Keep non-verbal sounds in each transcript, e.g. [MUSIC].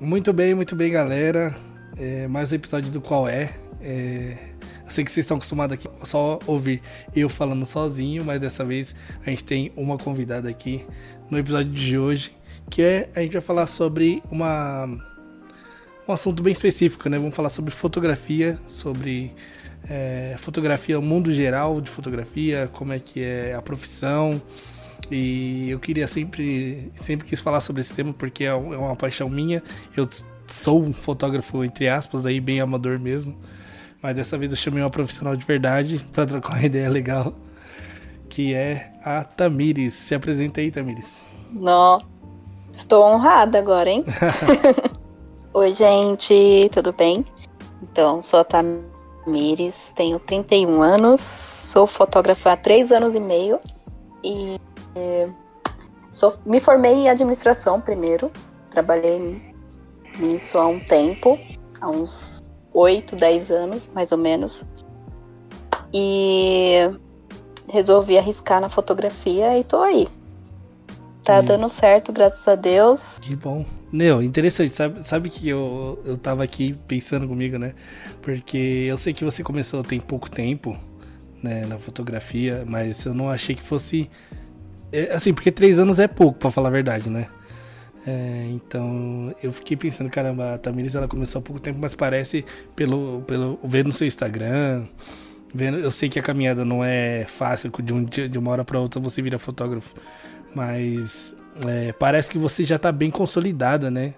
Muito bem, muito bem, galera. É, mais um episódio do Qual É. é. Eu sei que vocês estão acostumados aqui só ouvir eu falando sozinho, mas dessa vez a gente tem uma convidada aqui no episódio de hoje, que é a gente vai falar sobre uma um assunto bem específico, né? Vamos falar sobre fotografia, sobre é, fotografia, o mundo geral de fotografia, como é que é a profissão. E eu queria sempre, sempre quis falar sobre esse tema porque é, é uma paixão minha. Eu sou um fotógrafo, entre aspas, aí bem amador mesmo. Mas dessa vez eu chamei uma profissional de verdade [LAUGHS] para trocar uma ideia legal. Que é a Tamires. Se apresenta aí, Tamires. Não, estou honrada agora, hein? [LAUGHS] Oi, gente, tudo bem? Então, sou a Tamires, tenho 31 anos, sou fotógrafa há 3 anos e meio e é, sou, me formei em administração primeiro, trabalhei nisso há um tempo, há uns 8, 10 anos, mais ou menos. E resolvi arriscar na fotografia e tô aí. Tá dando certo, graças a Deus. Que bom. Neo, interessante. Sabe, sabe que eu, eu tava aqui pensando comigo, né? Porque eu sei que você começou tem pouco tempo, né, na fotografia, mas eu não achei que fosse é, assim, porque três anos é pouco, para falar a verdade, né? É, então eu fiquei pensando, caramba, a Tamiris ela começou há pouco tempo, mas parece pelo, pelo vendo no seu Instagram, vendo, eu sei que a caminhada não é fácil de um dia, de uma hora para outra você vira fotógrafo, mas é, parece que você já tá bem consolidada, né?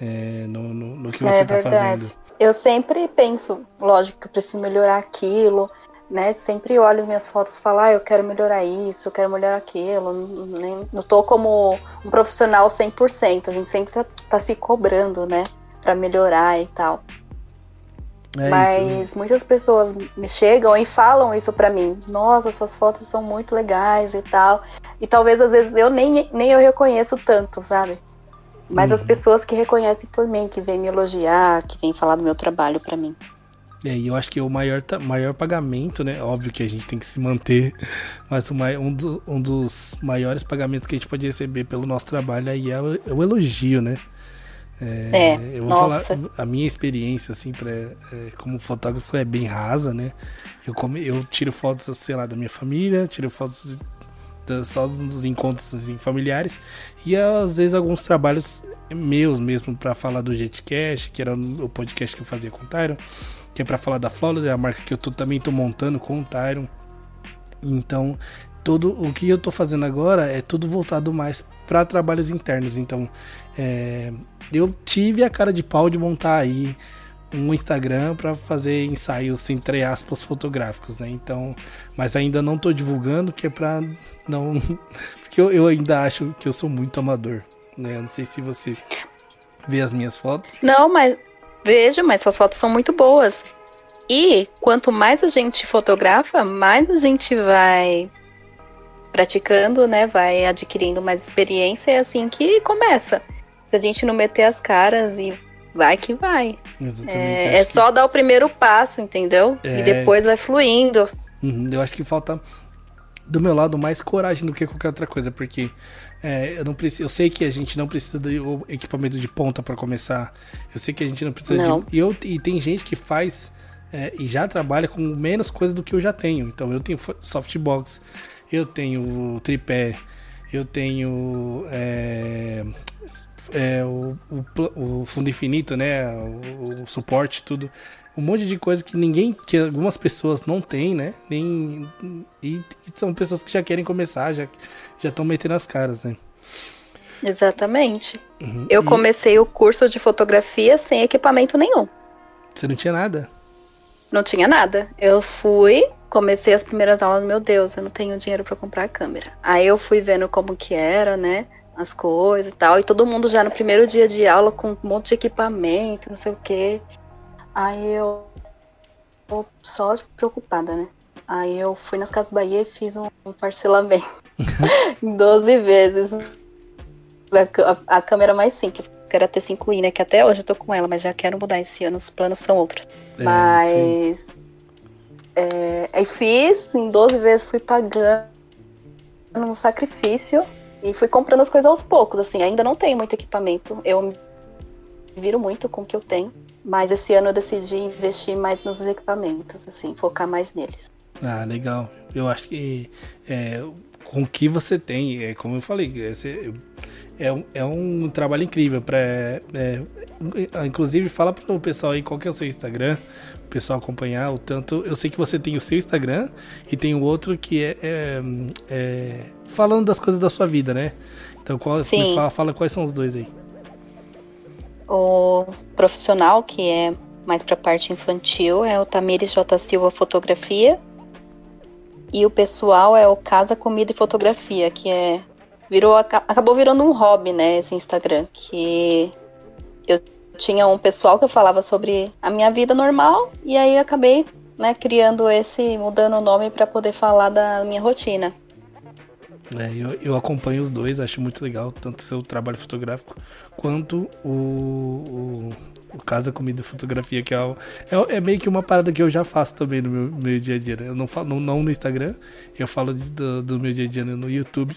É, no, no, no, que você é tá fazendo. Eu sempre penso, lógico, que eu preciso melhorar aquilo, né? Sempre olho minhas fotos e falo, ah, eu quero melhorar isso, eu quero melhorar aquilo. Nem, não tô como um profissional 100%, a gente sempre tá, tá se cobrando, né? Pra melhorar e tal. É Mas isso. muitas pessoas me chegam e falam isso pra mim. Nossa, suas fotos são muito legais e tal. E talvez às vezes eu nem, nem eu reconheço tanto, sabe? Mas uhum. as pessoas que reconhecem por mim, que vêm me elogiar, que vêm falar do meu trabalho pra mim. É, e eu acho que o maior, maior pagamento, né? Óbvio que a gente tem que se manter, [LAUGHS] mas um, do, um dos maiores pagamentos que a gente pode receber pelo nosso trabalho aí é o, é o elogio, né? É, é, eu vou nossa. falar, a minha experiência, assim, pra, é, como fotógrafo é bem rasa, né? Eu, come, eu tiro fotos, sei lá, da minha família, tiro fotos da, só dos encontros assim, familiares e às vezes alguns trabalhos meus mesmo para falar do Jetcast, que era o podcast que eu fazia com o Tyron que é para falar da Flawless, é a marca que eu tô, também tô montando com o Tyron. Então, todo o que eu tô fazendo agora é tudo voltado mais para trabalhos internos. Então, é, eu tive a cara de pau de montar aí um Instagram para fazer ensaios entre aspas fotográficos, né? Então, mas ainda não tô divulgando, que é para não [LAUGHS] porque eu, eu, ainda acho que eu sou muito amador, né? Eu não sei se você vê as minhas fotos. Não, mas Vejo, mas suas fotos são muito boas. E quanto mais a gente fotografa, mais a gente vai praticando, né? Vai adquirindo mais experiência. É assim que começa. Se a gente não meter as caras e vai que vai. É, é só dar o primeiro passo, entendeu? É... E depois vai fluindo. Uhum, eu acho que falta do meu lado mais coragem do que qualquer outra coisa, porque é, eu não preciso, eu sei que a gente não precisa do equipamento de ponta para começar. Eu sei que a gente não precisa não. de. E, eu, e tem gente que faz é, e já trabalha com menos coisa do que eu já tenho. Então eu tenho softbox, eu tenho tripé, eu tenho é, é, o, o, o, fundo infinito, né? O, o, suporte, tudo. Um monte de coisa que ninguém, que algumas pessoas não têm, né? Nem, e, e são pessoas que já querem começar, já já estão metendo as caras, né? Exatamente. Uhum. Eu e... comecei o curso de fotografia sem equipamento nenhum. Você não tinha nada? Não tinha nada. Eu fui, comecei as primeiras aulas, meu Deus, eu não tenho dinheiro para comprar a câmera. Aí eu fui vendo como que era, né? As coisas e tal. E todo mundo já no primeiro dia de aula com um monte de equipamento, não sei o quê. Aí eu só preocupada, né? Aí eu fui nas Casas Bahia e fiz um parcelamento [LAUGHS] em 12 vezes. A, a, câmera mais simples, que era T5i, né? Que até hoje eu tô com ela, mas já quero mudar esse ano, os planos são outros. É, mas. É, aí fiz, em 12 vezes fui pagando um sacrifício e fui comprando as coisas aos poucos, assim, ainda não tenho muito equipamento. Eu viro muito com o que eu tenho. Mas esse ano eu decidi investir mais nos equipamentos, assim, focar mais neles. Ah, legal. Eu acho que é, com o que você tem, é como eu falei, é, é, é um trabalho incrível. Pra, é, inclusive, fala para o pessoal aí qual que é o seu Instagram, o pessoal acompanhar. O tanto, eu sei que você tem o seu Instagram e tem o outro que é, é, é falando das coisas da sua vida, né? Então, qual, fala, fala quais são os dois aí o profissional, que é mais para a parte infantil, é o Tamires J. Silva Fotografia. E o pessoal é o Casa Comida e Fotografia, que é virou acabou virando um hobby, né, esse Instagram, que eu tinha um pessoal que eu falava sobre a minha vida normal e aí acabei, né, criando esse, mudando o nome para poder falar da minha rotina. É, eu, eu acompanho os dois, acho muito legal, tanto seu trabalho fotográfico quanto o, o, o Casa Comida Fotografia, que é, é, é, meio que uma parada que eu já faço também no meu, meu dia a dia. Né? Eu não falo não no Instagram, eu falo de, do, do, meu dia a dia no YouTube.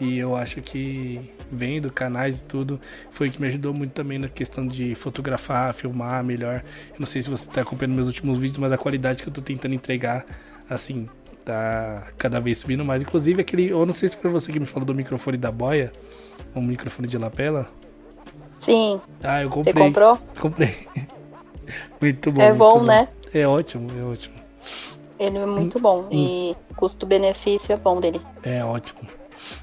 E eu acho que vendo canais e tudo, foi o que me ajudou muito também na questão de fotografar, filmar melhor. Eu não sei se você está acompanhando meus últimos vídeos, mas a qualidade que eu estou tentando entregar, assim, tá cada vez subindo mais. Inclusive aquele, eu não sei se foi você que me falou do microfone da boia, um microfone de lapela. Sim. Ah, eu comprei. Você comprou? [LAUGHS] Comprei. muito bom. É bom, bom, né? É ótimo, é ótimo. Ele é muito bom. E custo-benefício é bom dele. É ótimo.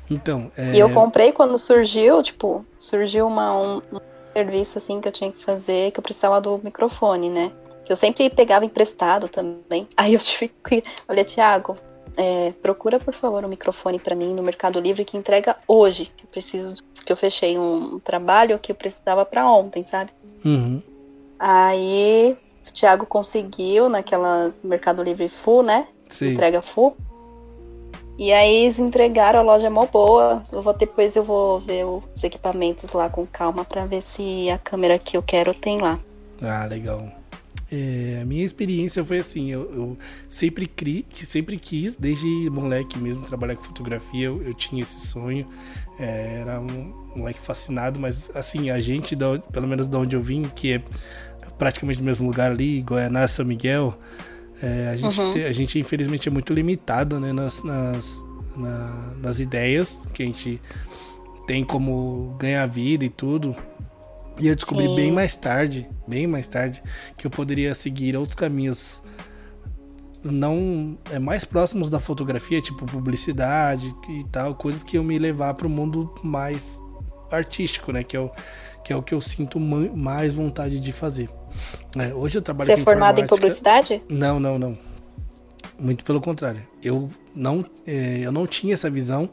Então. É... E eu comprei quando surgiu, tipo, surgiu uma, um, um serviço assim que eu tinha que fazer, que eu precisava do microfone, né? Que eu sempre pegava emprestado também. [LAUGHS] Aí eu tive que. Olha, Thiago, é, procura por favor um microfone para mim no Mercado Livre que entrega hoje. Que eu preciso. Que eu fechei um trabalho que eu precisava para ontem, sabe? Uhum. Aí o Thiago conseguiu naquelas Mercado Livre Full, né? Sim. Entrega full. E aí eles entregaram, a loja é mó boa. Eu vou depois eu vou ver os equipamentos lá com calma para ver se a câmera que eu quero tem lá. Ah, legal. É, a minha experiência foi assim, eu, eu, sempre, cri, sempre quis, desde moleque mesmo, trabalhar com fotografia, eu, eu tinha esse sonho, é, era um moleque fascinado, mas assim, a gente, da, pelo menos de onde eu vim, que é praticamente no mesmo lugar ali, Goianá, São Miguel, é, a, gente uhum. a gente infelizmente é muito limitado né, nas, nas, na, nas ideias que a gente tem como ganhar vida e tudo. E eu descobri Sim. bem mais tarde, bem mais tarde, que eu poderia seguir outros caminhos não é mais próximos da fotografia, tipo publicidade e tal, coisas que iam me levar para o mundo mais artístico, né? Que é o que é o que eu sinto mais vontade de fazer. É, hoje eu trabalho Você é formado em publicidade? Não, não, não. Muito pelo contrário. Eu não, é, eu não tinha essa visão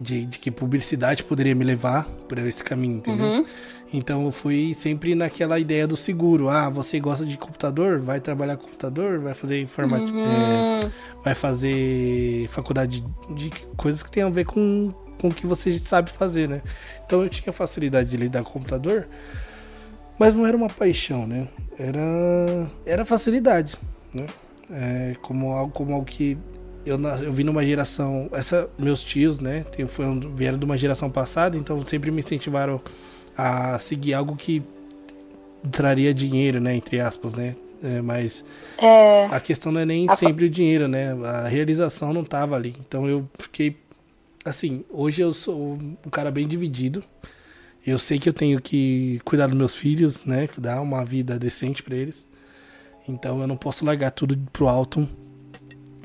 de, de, que publicidade poderia me levar por esse caminho, entendeu? Uhum. Então eu fui sempre naquela ideia do seguro. Ah, você gosta de computador? Vai trabalhar com computador? Vai fazer informática? Uhum. É, vai fazer faculdade de, de coisas que tem a ver com, com o que você sabe fazer, né? Então eu tinha facilidade de lidar com computador, mas não era uma paixão, né? Era, era facilidade, né? É, como algo como algo que eu, eu vim numa geração. Essa, meus tios, né? Tem, foi, vieram de uma geração passada, então sempre me incentivaram a seguir algo que traria dinheiro, né? Entre aspas, né? É, mas é... a questão não é nem a sempre o dinheiro, né? A realização não tava ali. Então eu fiquei assim, hoje eu sou um cara bem dividido. Eu sei que eu tenho que cuidar dos meus filhos, né? Dar uma vida decente para eles. Então eu não posso largar tudo pro alto.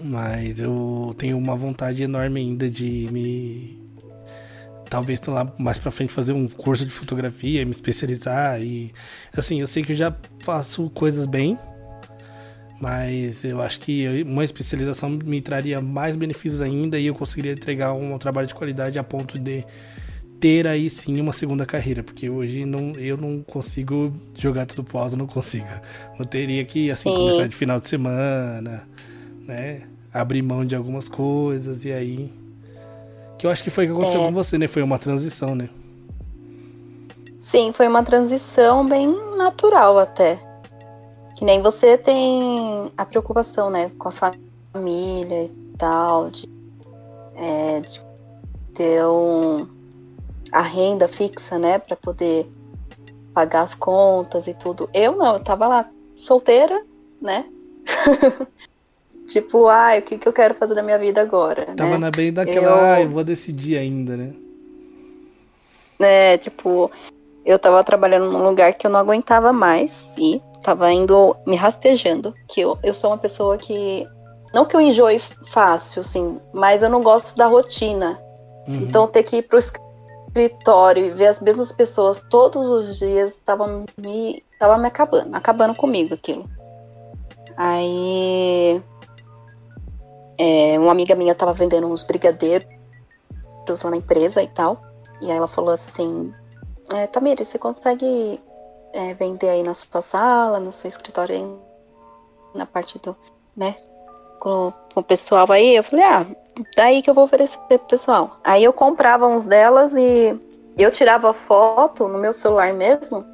Mas eu tenho uma vontade enorme ainda de me talvez lá mais para frente fazer um curso de fotografia, me especializar e assim, eu sei que eu já faço coisas bem, mas eu acho que uma especialização me traria mais benefícios ainda e eu conseguiria entregar um trabalho de qualidade a ponto de ter aí sim uma segunda carreira, porque hoje não, eu não consigo jogar tudo pro alto, não consigo. Eu teria que assim sim. começar de final de semana, né? Abrir mão de algumas coisas e aí que eu acho que foi o que aconteceu é. com você, né? Foi uma transição, né? Sim, foi uma transição bem natural até. Que nem você tem a preocupação, né? Com a família e tal, de, é, de ter um, a renda fixa, né? Para poder pagar as contas e tudo. Eu não, eu tava lá solteira, né? [LAUGHS] tipo, ai, o que, que eu quero fazer na minha vida agora? Tava né? na bem daquela, Eu- ah, eu vou decidir ainda, né? É, tipo, eu tava trabalhando num lugar que eu não aguentava mais e tava indo me rastejando. Que eu, eu sou uma pessoa que. Não que eu enjoe fácil, assim, mas eu não gosto da rotina. Uhum. Então ter que ir pro escritório e ver as mesmas pessoas todos os dias tava me, tava me acabando, acabando comigo aquilo. Aí é, uma amiga minha tava vendendo uns brigadeiros lá na empresa e tal. E aí ela falou assim, é, Tamiri, você consegue é, vender aí na sua sala, no seu escritório aí, na parte do, né, com, o pessoal aí? Eu falei, ah, daí que eu vou oferecer pro pessoal. Aí eu comprava uns delas e eu tirava foto no meu celular mesmo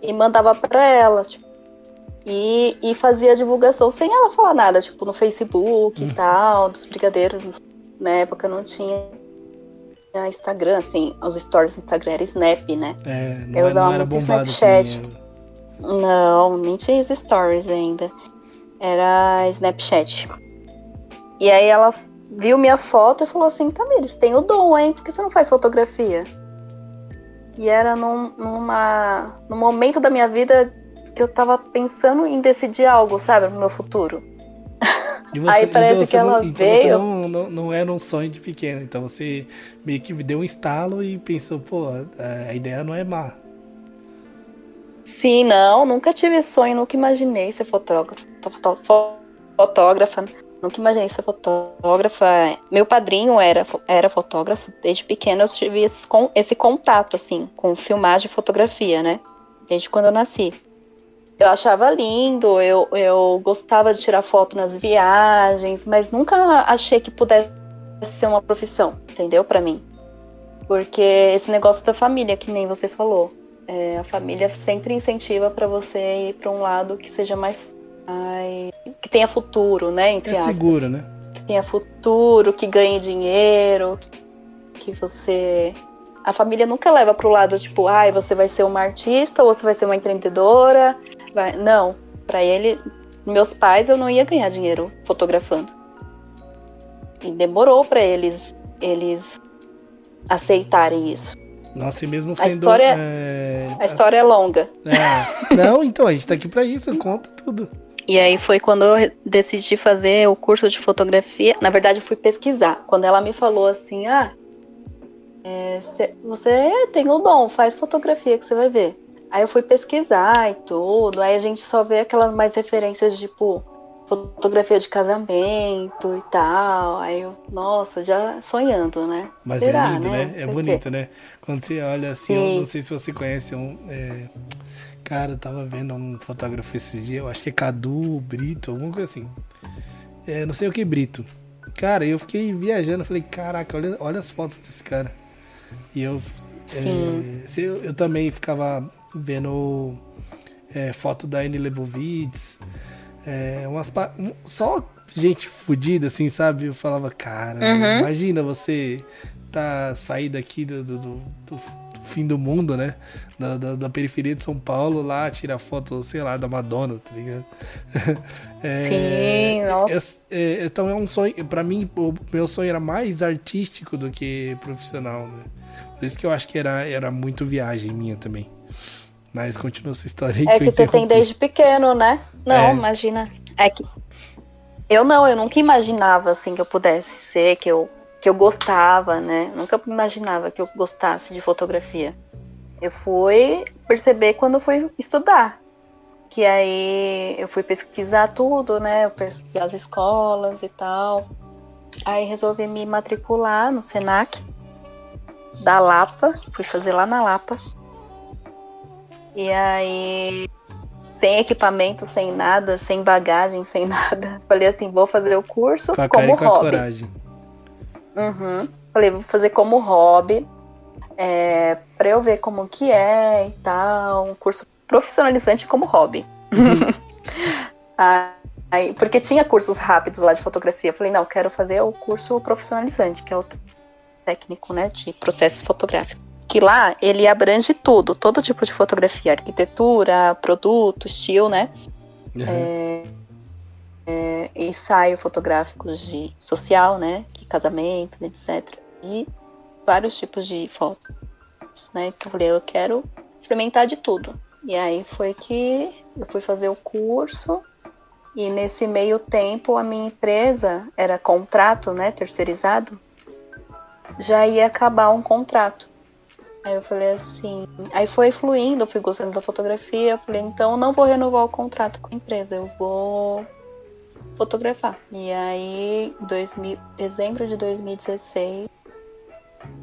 e mandava pra ela, tipo, e, e fazia divulgação sem ela falar nada, tipo, no Facebook Uhum. e tal, dos brigadeiros. Na época não tinha Instagram, assim, os stories do Instagram era Snap, né? É, não, Eu é- usava era muito. Snapchat. Não, nem tinha os stories ainda. Era Snapchat. E aí ela viu minha foto e falou assim, Tamires, tem o dom, hein? Por que você não faz fotografia? E era num, numa, num momento da minha vida que eu tava pensando em decidir algo, sabe, no meu futuro. Você, Aí parece então que você não- ela então veio- não, não, não era um sonho de pequeno, então você meio que deu um estalo e pensou, pô, a, ideia não é má. Sim, não, nunca tive sonho, nunca imaginei ser fotógrafo, fotó- fo- fotógrafa, nunca imaginei ser fotógrafa. Meu padrinho era, era fotógrafo, desde pequeno eu tive esse, esse contato, assim, com filmagem e fotografia, né? Desde quando eu nasci. Eu achava lindo, eu, eu gostava de tirar foto nas viagens, mas nunca achei que pudesse ser uma profissão, entendeu? Pra mim. Porque esse negócio da família, que nem você falou. É, a família sempre incentiva para você ir para um lado que seja mais, mais- que tenha futuro, né, entre É aspas, seguro, né? que tenha futuro, que ganhe dinheiro, que você a família nunca leva pro lado tipo, ai, você vai ser uma artista ou você vai ser uma empreendedora. Vai- Não, para eles, meus pais eu não ia ganhar dinheiro fotografando. E demorou para eles eles aceitarem isso. Nossa, e mesmo A sendo. história- é, A história é longa. é, não, então, a gente tá aqui pra isso, conta tudo. E aí foi quando eu decidi fazer o curso de fotografia. Na verdade, eu fui pesquisar. Quando ela me falou assim, ah, é, cê- você tem o dom, faz fotografia que você vai ver. Aí eu fui pesquisar e tudo. Aí a gente só vê aquelas mais referências, tipo, fotografia de casamento e tal. Aí eu, nossa, já sonhando, né? Mas Será, é lindo, né? Não É bonito, né? Quando você olha assim, Sim. eu não sei se você conhece um. é, Cara, eu tava vendo um fotógrafo esses dias, eu acho que é Cadu Brito, alguma coisa assim. É, não sei o que Brito. Cara, eu fiquei viajando, falei, caraca, olha, olha as fotos desse cara. E eu. Sim. é, eu, eu também ficava vendo é, foto da Anne Lebovitz. É, umas, pa- um- só gente fodida, assim, sabe? Eu falava, cara, Uhum. imagina você tá sair daqui do, do, do- do fim do mundo, né? Da, da, da periferia de São Paulo, lá tirar foto, sei lá, da Madonna, tá ligado? [LAUGHS] É, Sim, nossa. é- é, então é um sonho, pra mim, o meu sonho era mais artístico do que profissional, né? Por isso que eu acho que era, era muito viagem minha também. Mas continua essa história aí É que você tem desde pequeno, né? Não, É. imagina. É que eu não, eu nunca imaginava assim que eu pudesse ser, que eu que eu gostava, né? Nunca imaginava que eu gostasse de fotografia. Eu fui perceber quando eu fui estudar. Que aí eu fui pesquisar tudo, né? Eu pesquisar as escolas e tal. Aí resolvi me matricular no Senac da Lapa, fui fazer lá na Lapa. E aí sem equipamento, sem nada, sem bagagem, sem [LAUGHS] nada. Falei assim, vou fazer o curso Com como com hobby. Uhum. Falei, vou fazer como hobby, é, pra eu ver como que é e tal, um curso profissionalizante como hobby. [LAUGHS] Aí, porque tinha cursos rápidos lá de fotografia. Eu falei, não, quero fazer o curso profissionalizante, que é o técnico, né, de processos fotográficos. Que lá ele abrange tudo, todo tipo de fotografia, arquitetura, produto, estilo, né? Uhum. É, é, ensaio fotográficos de social, né? De casamento, etc. E vários tipos de fotos, né? Então eu falei, eu quero experimentar de tudo. E aí foi que eu fui fazer o curso e nesse meio tempo a minha empresa era contrato, né, terceirizado, já ia acabar um contrato. Aí eu falei assim, aí foi fluindo, eu fui gostando da fotografia, eu falei, então eu não vou renovar o contrato com a empresa, eu vou fotografar. E aí, 2000, dezembro de 2016,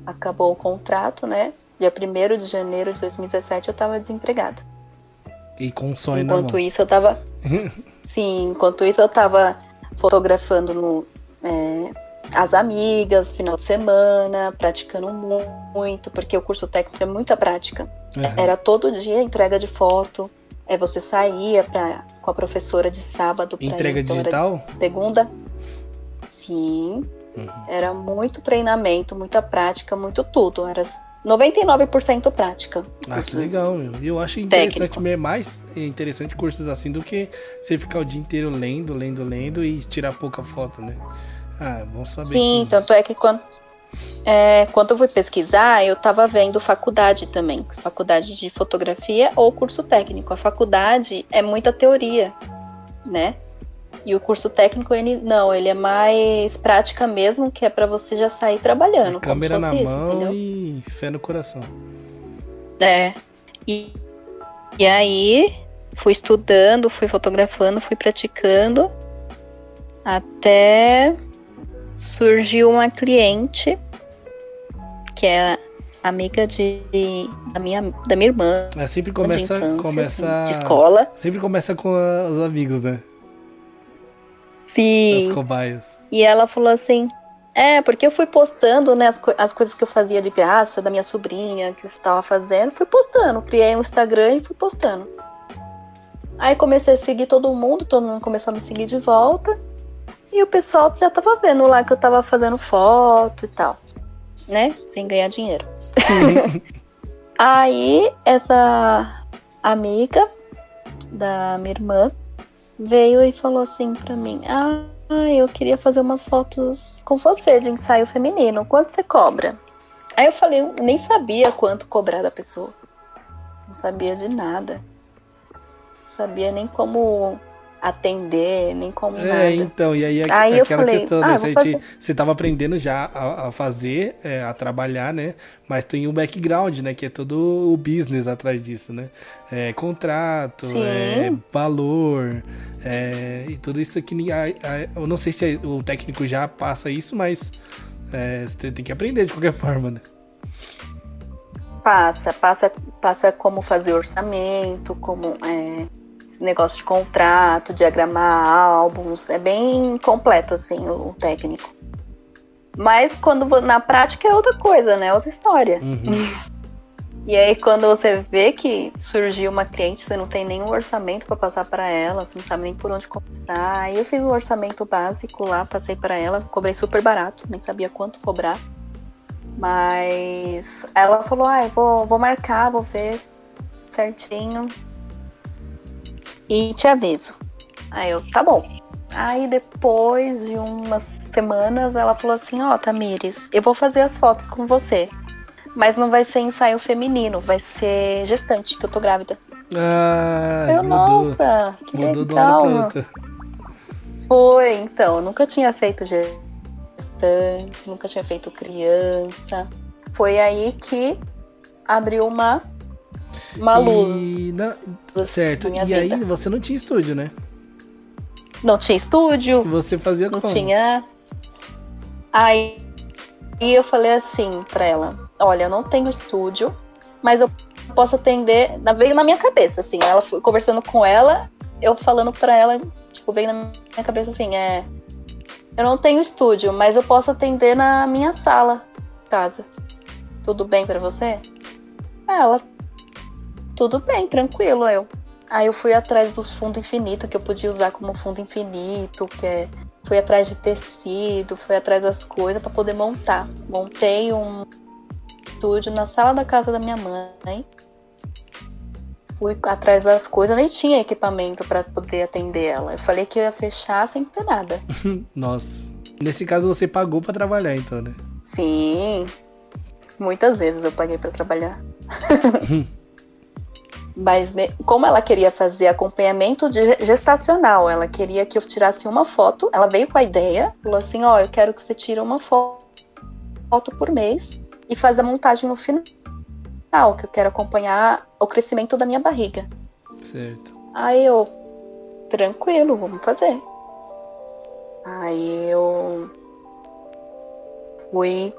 acabou o contrato, né? Dia 1 de janeiro de 2017 eu tava desempregada. E com um sonho Enquanto isso eu tava. [LAUGHS] sim, enquanto isso eu tava fotografando no, é, as amigas, final de semana, praticando muito, porque o curso técnico é muita prática. Uhum. Era todo dia entrega de foto. É, você saía pra, com a professora de sábado. Entrega digital? Segunda. Sim. Uhum. Era muito treinamento, muita prática, muito tudo. Era 99% prática. Ah, que legal, meu. Eu acho interessante mesmo, mais interessante cursos assim do que você ficar o dia inteiro lendo, lendo, lendo e tirar pouca foto, né? Ah, bom saber. Sim, que... tanto é que quando, é, quando eu fui pesquisar, eu estava vendo faculdade também, faculdade de fotografia ou curso técnico. A faculdade é muita teoria, né? E o curso técnico, ele não, ele é mais prática mesmo, que é para você já sair trabalhando. É câmera na isso, mão entendeu? e fé no coração. É. E, e aí, fui estudando, fui fotografando, fui praticando, até surgiu uma cliente, que é amiga de, da, minha, da minha irmã. É, sempre começa, infância, começa assim, de escola. Sempre começa com os amigos, né? Sim. As cobaias. E ela falou assim: é, porque eu fui postando, né, as, co as coisas que eu fazia de graça, da minha sobrinha, que eu tava fazendo, fui postando. Criei um Instagram e fui postando. Aí comecei a seguir todo mundo, todo mundo começou a me seguir de volta. E o pessoal já tava vendo lá que eu tava fazendo foto e tal, né? Sem ganhar dinheiro. [LAUGHS] Aí essa amiga da minha irmã veio e falou assim pra mim: Ah, eu queria fazer umas fotos com você de ensaio feminino. Quanto você cobra? Aí eu falei, eu nem sabia quanto cobrar da pessoa. Não sabia de nada. Não sabia nem como atender, nem como é, nada. então, e aí, aí aquela falei, questão, né? Ah, você, fazer... tava aprendendo já a, a fazer, é, a trabalhar, né? Mas tem o um background, né? Que é todo o business atrás disso, né? É, contrato, é, valor, é, e tudo isso aqui. eu não sei se o técnico já passa isso, mas é, você tem que aprender de qualquer [LAUGHS] forma, né? Passa, passa, passa como fazer orçamento, como é, negócio de contrato, diagramar álbuns, é bem completo assim o, o técnico. Mas quando na prática é outra coisa, né? Outra história. Uhum. E aí quando você vê que surgiu uma cliente, você não tem nenhum orçamento para passar para ela, você não sabe nem por onde começar. Aí eu fiz um orçamento básico lá, passei para ela, cobrei super barato, nem sabia quanto cobrar. Mas ela falou: "Ah, eu vou, vou marcar, vou ver certinho e te aviso. Aí eu, tá bom. Aí depois de umas semanas ela falou assim, ó, oh, Tamires, eu vou fazer as fotos com você. Mas não vai ser ensaio feminino, vai ser gestante, que eu tô grávida. Ah, eu, mudou, nossa, que mudou legal. Foi, então, eu nunca tinha feito gestante, nunca tinha feito criança. Foi aí que abriu uma uma luz. E, não, certo. E vida. aí você não tinha estúdio, né? Não tinha estúdio. Você fazia Não como? tinha. Aí e eu falei assim pra ela: Olha, eu não tenho estúdio, mas eu posso atender. Veio na minha cabeça, assim. Ela foi conversando com ela, eu falando pra ela, tipo, veio na minha cabeça assim: É. Eu não tenho estúdio, mas eu posso atender na minha sala, casa. Tudo bem para você? Ela, tudo bem, tranquilo, eu. Aí eu fui atrás dos fundos infinitos, que eu podia usar como fundo infinito, que é. Fui atrás de tecido, fui atrás das coisas para poder montar. Montei um estúdio na sala da casa da minha mãe. Fui atrás das coisas, eu nem tinha equipamento para poder atender ela. Eu falei que eu ia fechar sem ter nada. [LAUGHS] Nossa. Nesse caso você pagou para trabalhar, então, né? Sim. Muitas vezes eu paguei para trabalhar. [LAUGHS] Mas como ela queria fazer acompanhamento de gestacional, ela queria que eu tirasse uma foto. Ela veio com a ideia, falou assim: "Ó, oh, eu quero que você tire uma foto por mês e faz a montagem no final, que eu quero acompanhar o crescimento da minha barriga". Certo. Aí eu, tranquilo, vamos fazer. Aí eu fui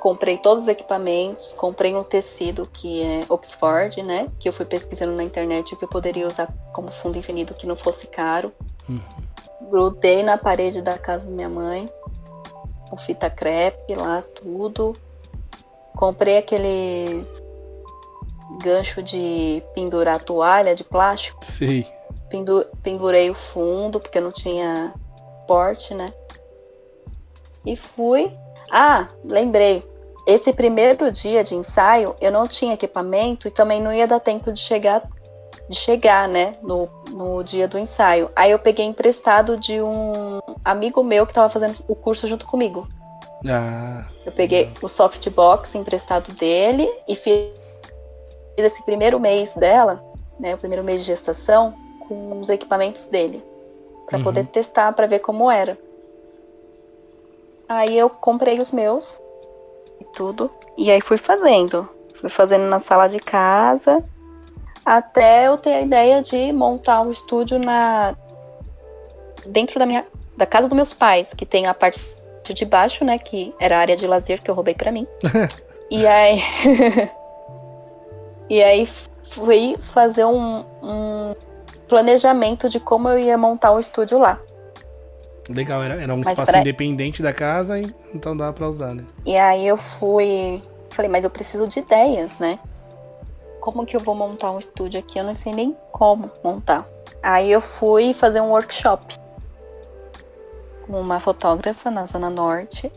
comprei todos os equipamentos, comprei um tecido que é Oxford, né? Que eu fui pesquisando na internet o que eu poderia usar como fundo infinito que não fosse caro. Uhum. Grudei na parede da casa da minha mãe, com fita crepe lá, tudo. Comprei aqueles gancho de pendurar toalha de plástico. Sim. Pendu pendurei o fundo, porque não tinha porte, né? E fui. Ah, lembrei esse primeiro dia de ensaio eu não tinha equipamento e também não ia dar tempo de chegar de chegar, né, no, no dia do ensaio. Aí eu peguei emprestado de um amigo meu que estava fazendo o curso junto comigo. Ah, eu peguei o softbox emprestado dele e fiz esse primeiro mês dela, né, o primeiro mês de gestação, com os equipamentos dele, para uhum. poder testar, para ver como era. Aí eu comprei os meus e tudo. E aí fui fazendo. Fui fazendo na sala de casa até eu ter a ideia de montar um estúdio na dentro da minha da casa dos meus pais, que tem a parte de baixo, né, que era a área de lazer que eu roubei para mim. [LAUGHS] e aí [LAUGHS] E aí fui fazer um, um planejamento de como eu ia montar o estúdio lá. Legal, era, era um mas espaço pra... independente da casa, então dá para usar, né? E aí eu fui. Falei, mas eu preciso de ideias, né? Como que eu vou montar um estúdio aqui? Eu não sei nem como montar. Aí eu fui fazer um workshop com uma fotógrafa na Zona Norte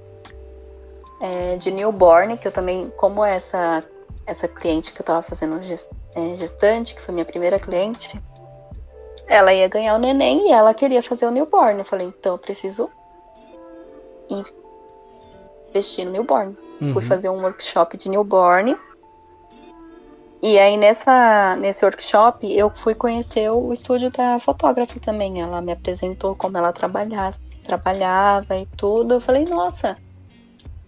é, de newborn, que eu também, como essa, essa cliente que eu tava fazendo é, gestante, que foi minha primeira cliente, ela ia ganhar o neném e ela queria fazer o newborn. Eu falei, então eu preciso investir no newborn. Uhum. Fui fazer um workshop de newborn. E aí nessa, nesse workshop eu fui conhecer o estúdio da fotógrafa também. Ela me apresentou como ela trabalhava, trabalhava e tudo. Eu falei, nossa,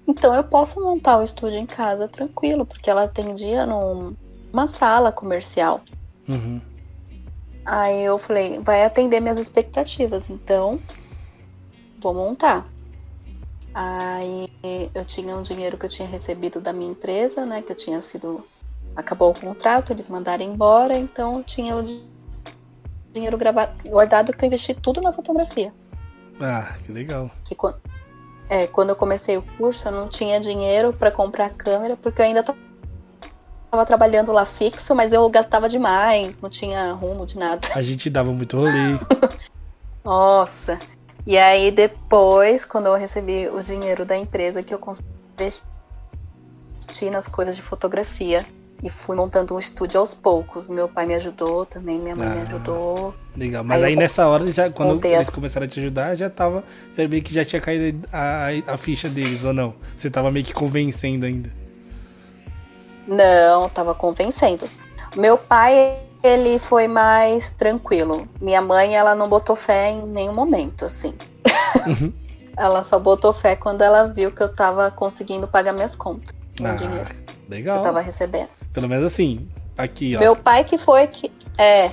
então eu posso montar o estúdio em casa tranquilo, porque ela atendia numa sala comercial. Uhum. Aí eu falei, vai atender minhas expectativas, então vou montar. Aí eu tinha um dinheiro que eu tinha recebido da minha empresa, né? Que eu tinha sido. Acabou o contrato, eles mandaram embora, então eu tinha o dinheiro gravado, guardado que eu investi tudo na fotografia. Ah, que legal. Que, é, quando eu comecei o curso, eu não tinha dinheiro para comprar câmera, porque eu ainda tava trabalhando lá fixo, mas eu gastava demais, não tinha rumo de nada. A gente dava muito rolê. [LAUGHS] Nossa. E aí depois, quando eu recebi o dinheiro da empresa, que eu consegui investir nas coisas de fotografia. E fui montando um estúdio aos poucos. Meu pai me ajudou também, minha mãe ah, me ajudou. Legal, mas aí, aí nessa hora, já, quando eles começaram a te ajudar, já tava. Já meio que já tinha caído a, a, a ficha deles, ou não? Você tava meio que convencendo ainda. Não, tava convencendo. Meu pai, ele foi mais tranquilo. Minha mãe, ela não botou fé em nenhum momento, assim. Uhum. [LAUGHS] ela só botou fé quando ela viu que eu tava conseguindo pagar minhas contas com ah, dinheiro. Legal. Que eu tava recebendo. Pelo menos assim, aqui, ó. Meu pai que foi que. É.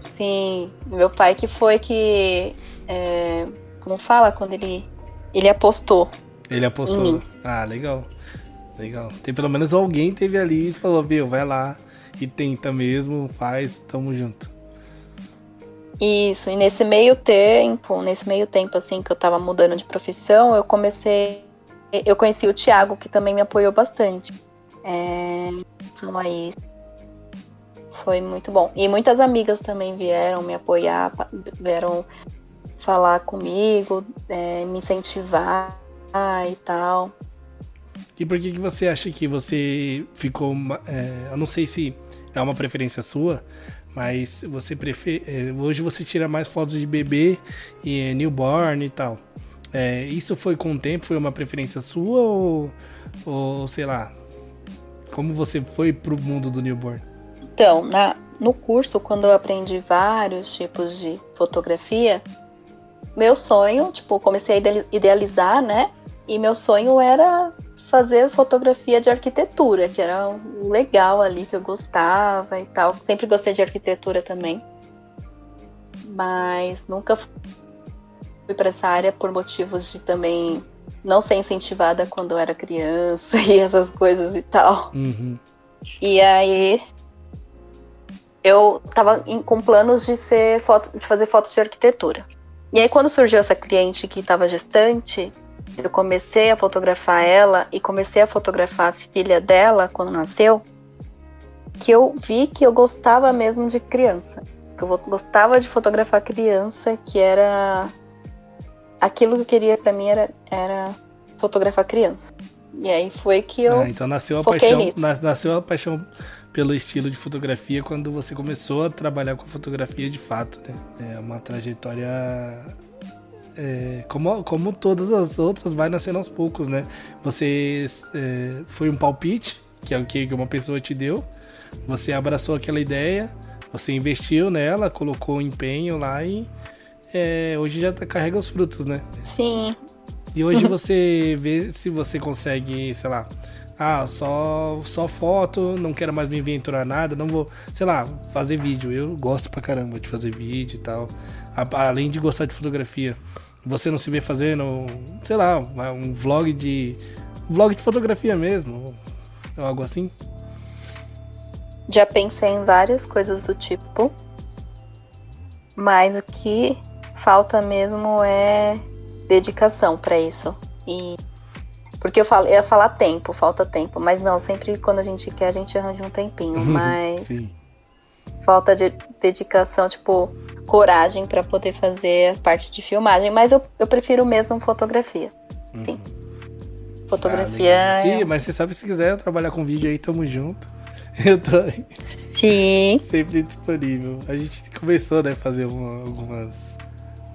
Sim, meu pai que foi que. É, como fala quando ele. Ele apostou. Ele apostou. Ah, legal. Legal. Tem pelo menos alguém teve ali e falou, viu, vai lá e tenta mesmo, faz, tamo junto. Isso, e nesse meio tempo, nesse meio tempo assim que eu tava mudando de profissão, eu comecei, eu conheci o Thiago, que também me apoiou bastante. É, então aí foi muito bom. E muitas amigas também vieram me apoiar, vieram falar comigo, é, me incentivar e tal. E por que, que você acha que você ficou. É, eu não sei se é uma preferência sua, mas você prefere. É, hoje você tira mais fotos de bebê e é, newborn e tal. É, isso foi com o tempo? Foi uma preferência sua ou, ou sei lá? Como você foi pro mundo do newborn? Então, na, no curso, quando eu aprendi vários tipos de fotografia, meu sonho, tipo, comecei a idealizar, né? E meu sonho era fazer fotografia de arquitetura, que era um legal ali que eu gostava e tal. Sempre gostei de arquitetura também. Mas nunca fui para essa área por motivos de também não ser incentivada quando eu era criança [LAUGHS] e essas coisas e tal. Uhum. E aí eu tava com planos de ser foto, de fazer fotos de arquitetura. E aí quando surgiu essa cliente que estava gestante, eu comecei a fotografar ela e comecei a fotografar a filha dela quando nasceu, que eu vi que eu gostava mesmo de criança. Que eu gostava de fotografar criança, que era aquilo que eu queria para mim era, era fotografar criança. E aí foi que eu. Ah, então nasceu a paixão. Nisso. Nasceu a paixão pelo estilo de fotografia quando você começou a trabalhar com fotografia de fato, né? É uma trajetória. É, como, como todas as outras, vai nascendo aos poucos, né? Você é, foi um palpite, que é o que uma pessoa te deu, você abraçou aquela ideia, você investiu nela, colocou empenho lá e é, hoje já tá, carrega os frutos, né? Sim. E hoje [LAUGHS] você vê se você consegue, sei lá, ah, só, só foto, não quero mais me aventurar nada, não vou, sei lá, fazer vídeo. Eu gosto pra caramba de fazer vídeo e tal. A, além de gostar de fotografia. Você não se vê fazendo, sei lá, um vlog de. vlog de fotografia mesmo. Ou algo assim? Já pensei em várias coisas do tipo. Mas o que falta mesmo é dedicação para isso. E porque eu, falo, eu ia falar tempo, falta tempo, mas não, sempre quando a gente quer, a gente arranja um tempinho, [LAUGHS] mas Sim. Falta de dedicação, tipo, coragem para poder fazer a parte de filmagem, mas eu, eu prefiro mesmo fotografia. Sim. Uhum. Fotografia. Ah, Sim, mas você sabe se quiser trabalhar com vídeo aí, tamo junto. [LAUGHS] Eu tô Sim. sempre disponível. A gente começou, né, fazer uma, algumas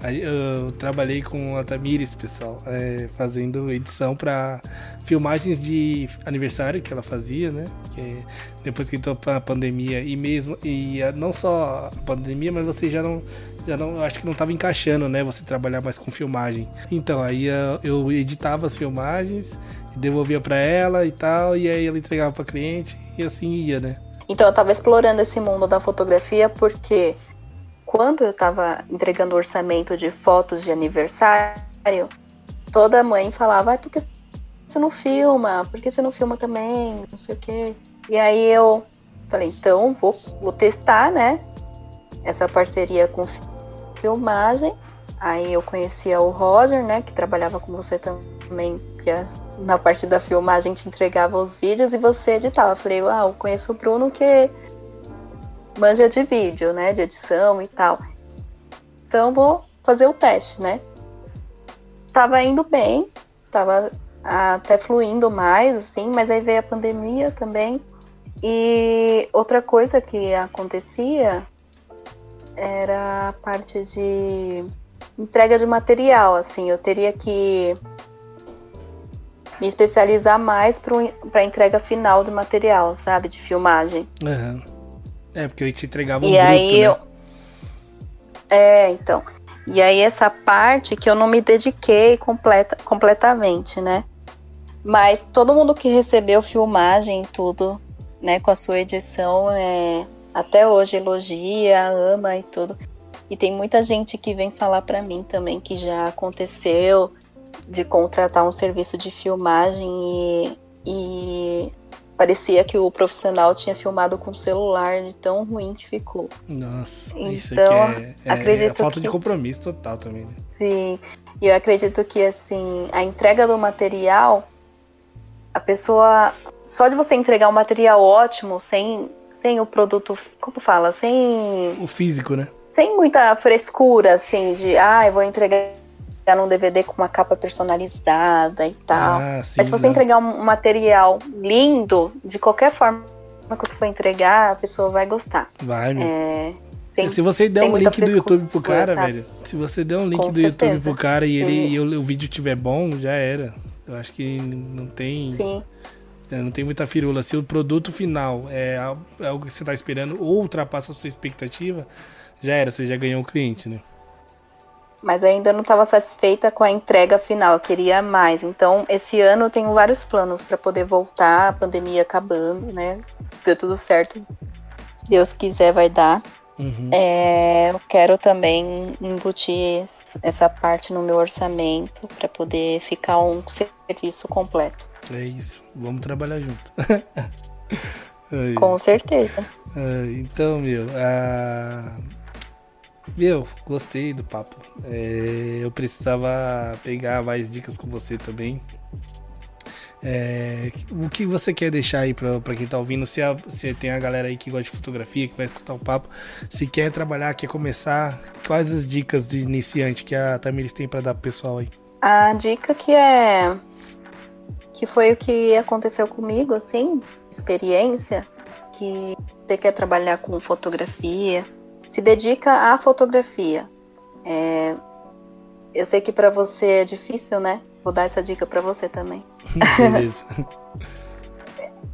eu trabalhei com a Tamires, pessoal, é, fazendo edição para filmagens de aniversário que ela fazia, né? Que depois que entrou a pandemia e mesmo e não só a pandemia, mas você já não já não acho que não estava encaixando, né? Você trabalhar mais com filmagem. Então aí eu editava as filmagens, devolvia para ela e tal, e aí ela entregava para cliente e assim ia, né? Então eu estava explorando esse mundo da fotografia porque quando eu estava entregando orçamento de fotos de aniversário, toda mãe falava, ah, por que você não filma? Por que você não filma também? Não sei o quê. E aí eu falei, então vou, vou testar, né? Essa parceria com filmagem. Aí eu conhecia o Roger, né? Que trabalhava com você também, que na parte da filmagem te entregava os vídeos e você editava. Falei, ah, eu conheço o Bruno que manja de vídeo, né? De edição e tal. Então vou fazer o teste, né? Tava indo bem, tava até fluindo mais, assim, mas aí veio a pandemia também. E outra coisa que acontecia era a parte de entrega de material, assim, eu teria que me especializar mais para entrega final do material, sabe, de filmagem. Uhum. É, porque eu te entregava um e bruto, aí né? eu... É, então. E aí essa parte que eu não me dediquei completa, completamente, né? Mas todo mundo que recebeu filmagem e tudo, né, com a sua edição, é, até hoje elogia, ama e tudo. E tem muita gente que vem falar para mim também que já aconteceu de contratar um serviço de filmagem e, e parecia que o profissional tinha filmado com o celular de tão ruim que ficou. Nossa, então, isso aqui é, é, acredito é falta que... de compromisso total também. Né? Sim, e eu acredito que assim a entrega do material, a pessoa só de você entregar um material ótimo sem sem o produto, como fala, sem o físico, né? Sem muita frescura assim de, ah, eu vou entregar num DVD com uma capa personalizada e tal. Ah, sim, Mas se você não. entregar um material lindo, de qualquer forma que você for entregar, a pessoa vai gostar. Vai, meu. É, sem- se você der um link do YouTube pro cara, sabe? velho. Se você der um link Com do YouTube certeza. pro cara e ele E- e o, o vídeo tiver bom, já era. Eu acho que não tem. Sim, é, Não tem muita firula. Se o produto final é é algo que você tá esperando ou ultrapassa a sua expectativa, já era, você já ganhou o cliente, né? Mas ainda não estava satisfeita com a entrega final, eu queria mais. Então, esse ano eu tenho vários planos para poder voltar, a pandemia acabando, né? Deu tudo certo. Deus quiser, vai dar. Uhum. É, eu quero também embutir essa parte no meu orçamento para poder ficar um serviço completo. É isso. Vamos trabalhar junto. Aí. [LAUGHS] Com certeza. Ah, então, meu, ah, meu, gostei do papo. É, eu precisava pegar mais dicas com você também. É, o que você quer deixar aí pra quem tá ouvindo? Se, a- se tem a galera aí que gosta de fotografia, que vai escutar o papo, se quer trabalhar, quer começar, quais as dicas de iniciante que a Tamiris tem pra dar pro pessoal aí? A dica que é que foi o que aconteceu comigo, assim, experiência, que você quer trabalhar com fotografia, se dedica à fotografia. É, eu sei que para você é difícil, né? Vou dar essa dica para você também. Beleza. [LAUGHS]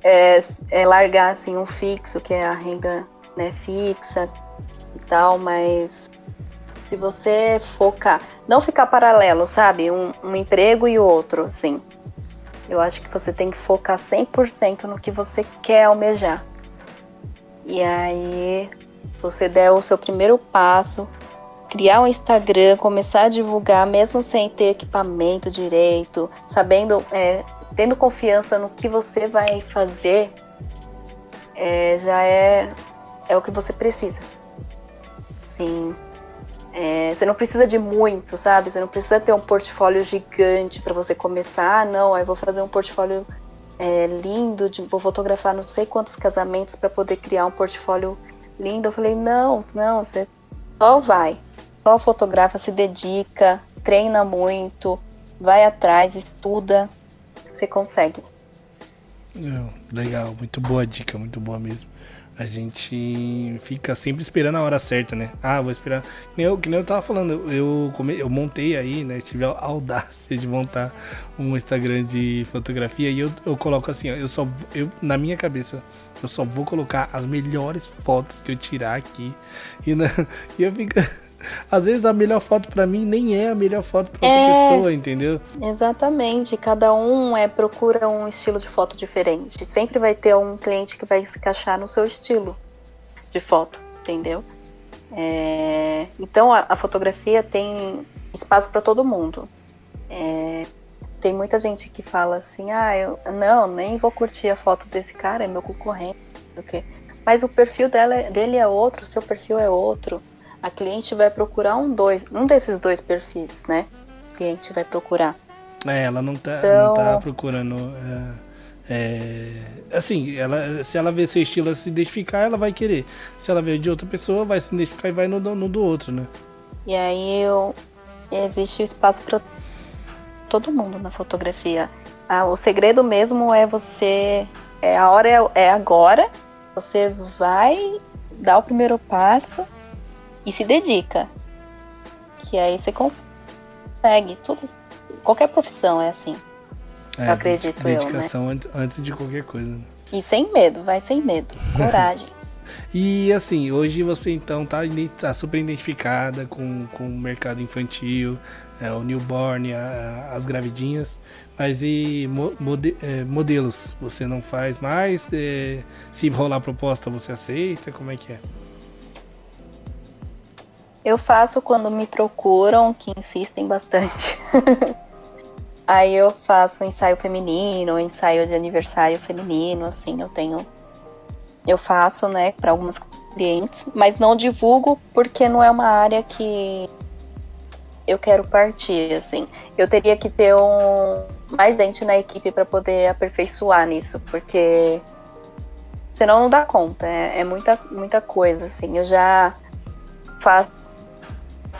É, é largar assim um fixo, que é a renda né, fixa e tal, mas se você focar, não ficar paralelo, sabe? Um, um emprego e o outro, assim. Eu acho que você tem que focar 100% no que você quer almejar. E aí, você der o seu primeiro passo, criar um Instagram, começar a divulgar, mesmo sem ter equipamento direito, sabendo, é, tendo confiança no que você vai fazer, é, já é, é o que você precisa. Sim. É, você não precisa de muito, sabe? Você não precisa ter um portfólio gigante para você começar. Ah, não, eu vou fazer um portfólio é, lindo, de- vou fotografar não sei quantos casamentos para poder criar um portfólio lindo. Eu falei, não, não, você só vai. Só fotografa, se dedica, treina muito, vai atrás, estuda. Você consegue. Legal, muito boa dica, muito boa mesmo. A gente fica sempre esperando a hora certa, né? Ah, vou esperar. Que nem eu, que nem eu tava falando, eu, come- eu montei aí, né? Tive a audácia de montar um Instagram de fotografia e eu, eu coloco assim, ó, eu só eu na minha cabeça, eu só vou colocar as melhores fotos que eu tirar aqui. E, na, [LAUGHS] e eu fico [LAUGHS] às vezes a melhor foto pra mim nem é a melhor foto pra outra É. pessoa, entendeu? Exatamente, cada um é, procura um estilo de foto diferente. Sempre vai ter um cliente que vai se encaixar no seu estilo de foto, entendeu? É, então a, a fotografia tem espaço para todo mundo. É, tem muita gente que fala assim, ah, eu não, nem vou curtir a foto desse cara, é meu concorrente, o quê. Mas o perfil dela, é- dele é outro, o seu perfil é outro. A cliente vai procurar um dois, um desses dois perfis, né? O cliente vai procurar. É, ela não tá, Então- não tá procurando. é, é, assim, ela, se ela ver seu estilo se identificar, ela vai querer. Se ela ver de outra pessoa, vai se identificar e vai no, do- no do outro, né? E aí eu, existe espaço para todo mundo na fotografia. Ah, o segredo mesmo é você. É, a hora é, é agora. Você vai dar o primeiro passo e se dedica. Que aí você consegue. Tudo. Qualquer profissão é assim. É, Eu acredito eu, né? Dedicação antes, antes de qualquer coisa. né? E sem medo, vai sem medo. Coragem. [LAUGHS] E assim, hoje você então tá, tá super identificada com, com o mercado infantil, é, o newborn, a- as gravidinhas. Mas e mo- mode- é, modelos? Você não faz mais? É, se rolar proposta, você aceita? Como é que é? Eu faço quando me procuram, que insistem bastante. [LAUGHS] Aí eu faço ensaio feminino, ensaio de aniversário feminino, assim, eu tenho. Eu faço, né, para algumas clientes, mas não divulgo porque não é uma área que eu quero partir, assim. Eu teria que ter um mais gente na equipe para poder aperfeiçoar nisso, porque senão não dá conta, é, é muita, muita coisa, assim. Eu já faço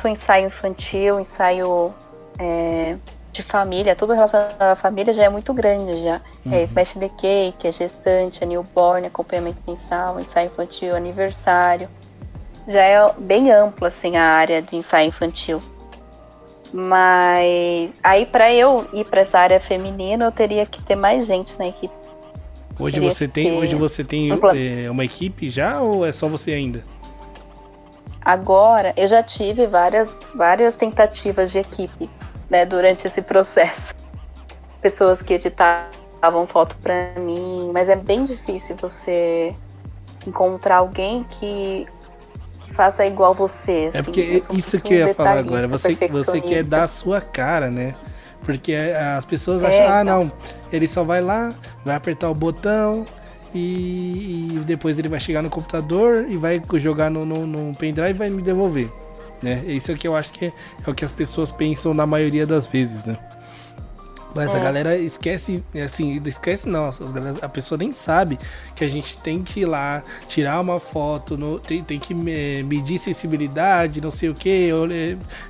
ensaio infantil, ensaio é, de família, tudo relacionado à família já é muito grande já. É uhum. É Smash the Cake, é gestante, é newborn, acompanhamento mensal, ensaio infantil, aniversário. Já é bem ampla assim a área de ensaio infantil. Mas aí para eu ir para essa área feminina, eu teria que ter mais gente na equipe. Hoje você tem, hoje você tem é, uma equipe já ou é só você ainda? Agora, eu já tive várias, várias tentativas de equipe, né, durante esse processo. Pessoas que editavam foto para mim, mas é bem difícil você encontrar alguém que faça igual você. É assim. É porque isso que eu ia falar agora, você, você quer dar a sua cara, né? Porque as pessoas é, acham, ah, então. não, ele só vai lá, vai apertar o botão, e, e, depois ele vai chegar no computador e vai jogar no, no, no pendrive e vai me devolver. Né? Isso é o que eu acho que é, é o que as pessoas pensam na maioria das vezes, né? Mas é. a galera esquece, assim, esquece não, a pessoa nem sabe que a gente tem que ir lá, tirar uma foto, no, tem, tem que medir sensibilidade, não sei o que,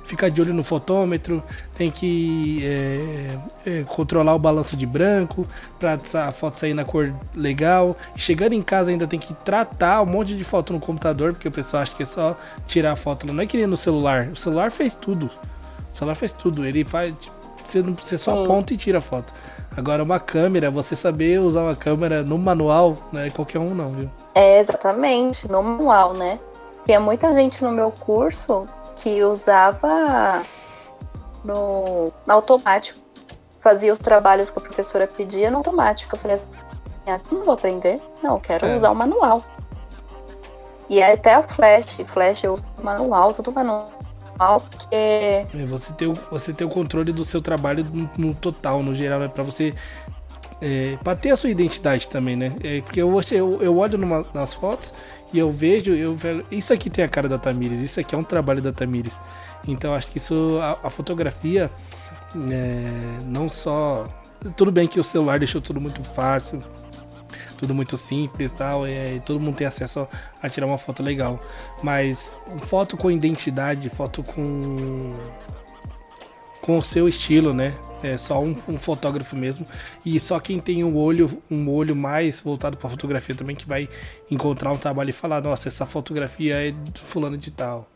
ficar de olho no fotômetro, tem que é, é, controlar o balanço de branco para a foto sair na cor legal. Chegando em casa ainda tem que tratar um monte de foto no computador, porque o pessoal acha que é só tirar a foto, não é que nem no celular, o celular fez tudo. O celular fez tudo, ele faz você, não, você só aponta e tira a foto. Agora, uma câmera, você saber usar uma câmera no manual, não é qualquer um, não, viu? É, exatamente, no manual, né? Tinha muita gente no meu curso que usava no, no automático. Fazia os trabalhos que a professora pedia no automático. Eu falei assim, assim não vou aprender. Não, eu quero é. usar o manual. E até o flash. Flash eu uso manual, tudo manual porque. É, você tem, o, você tem o controle do seu trabalho no, no total, no geral, é para você. É, para ter a sua identidade também, né? É, porque eu, eu, eu olho numa, nas fotos e eu vejo, eu isso aqui tem a cara da Tamires, isso aqui é um trabalho da Tamires. Então acho que isso, a, a fotografia, é, não só. Tudo bem que o celular deixou tudo muito fácil, tudo muito simples tal, e, e todo mundo tem acesso a tirar uma foto legal. Mas foto com identidade, foto com com o seu estilo, né? É só um, um, fotógrafo mesmo. E só quem tem um olho um olho mais voltado para fotografia também que vai encontrar um trabalho e falar nossa essa fotografia é de fulano de tal.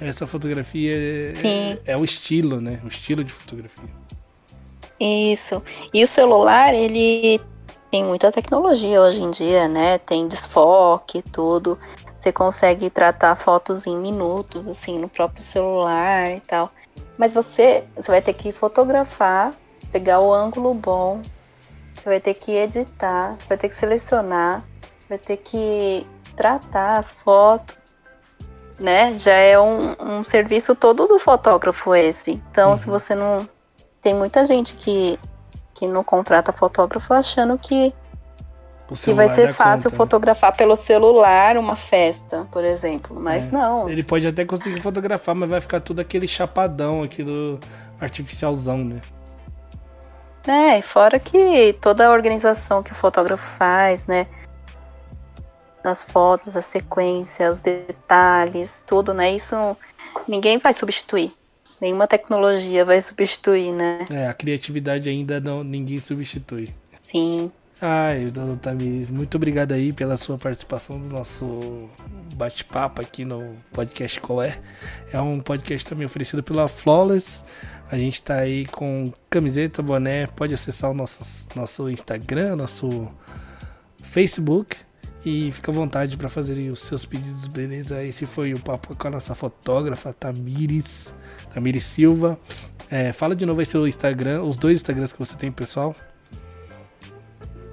Essa fotografia é, é, o estilo né? O estilo de fotografia. Isso. E o celular ele tem muita tecnologia hoje em dia, né? Tem desfoque, tudo. Você consegue tratar fotos em minutos, assim, no próprio celular e tal. Mas você, você vai ter que fotografar, pegar o ângulo bom, você vai ter que editar, você vai ter que selecionar, vai ter que tratar as fotos, né? Já é um, um serviço todo do fotógrafo esse. Então, uhum. se você não. Tem muita gente que que não contrata fotógrafo achando que, que vai ser fácil conta, né? fotografar pelo celular uma festa, por exemplo. Mas é. não. Ele pode até conseguir fotografar, mas vai ficar tudo aquele chapadão, aquilo artificialzão, né? É, e fora que toda a organização que o fotógrafo faz, né? Das fotos, a sequência, os detalhes, tudo, né? Isso ninguém vai substituir nenhuma tecnologia vai substituir, né? É, a criatividade ainda não ninguém substitui. Sim. Ai, dona Tamires, muito obrigado aí pela sua participação do nosso bate-papo aqui no podcast Qual é? É um podcast também oferecido pela Flawless. A gente tá aí com camiseta, boné. Pode acessar o nosso, nosso Instagram, nosso Facebook. E fica à vontade para fazer os seus pedidos, beleza? Esse foi o papo com a nossa fotógrafa Tamires. Tamires Silva. É, fala de novo aí seu Instagram, os dois Instagrams que você tem, pessoal.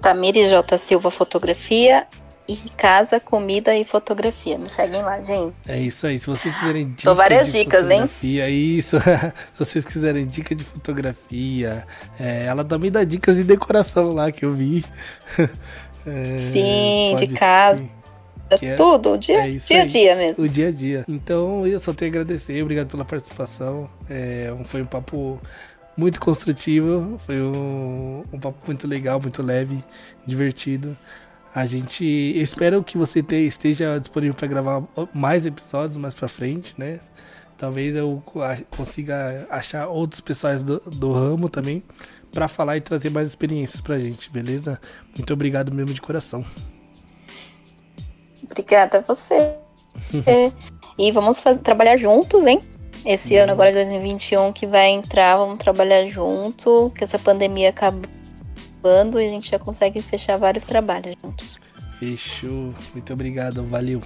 Tamires J. Silva Fotografia e Casa, Comida e Fotografia. Me seguem lá, gente. É isso aí. Se vocês quiserem dicas. Tô várias de dicas, fotografia, hein? Isso. [LAUGHS] Se vocês quiserem dica de fotografia, é, ela também dá dicas de decoração lá que eu vi. [LAUGHS] É, Sim, de casa. É, tudo, o dia, é dia a dia mesmo. O dia a dia. Então eu só tenho a agradecer, obrigado pela participação. É, foi um papo muito construtivo, foi um, um papo muito legal, muito leve, divertido. A gente espera que você te, esteja disponível para gravar mais episódios mais para frente, né? talvez eu consiga achar outros pessoais do, do ramo também para falar e trazer mais experiências pra gente, beleza? Muito obrigado mesmo de coração. Obrigada a você. [LAUGHS] é. E vamos fazer, trabalhar juntos, hein? Esse uhum. ano, agora 2021, que vai entrar, vamos trabalhar junto, que essa pandemia acabando e a gente já consegue fechar vários trabalhos juntos. Fechou. Muito obrigado, valeu.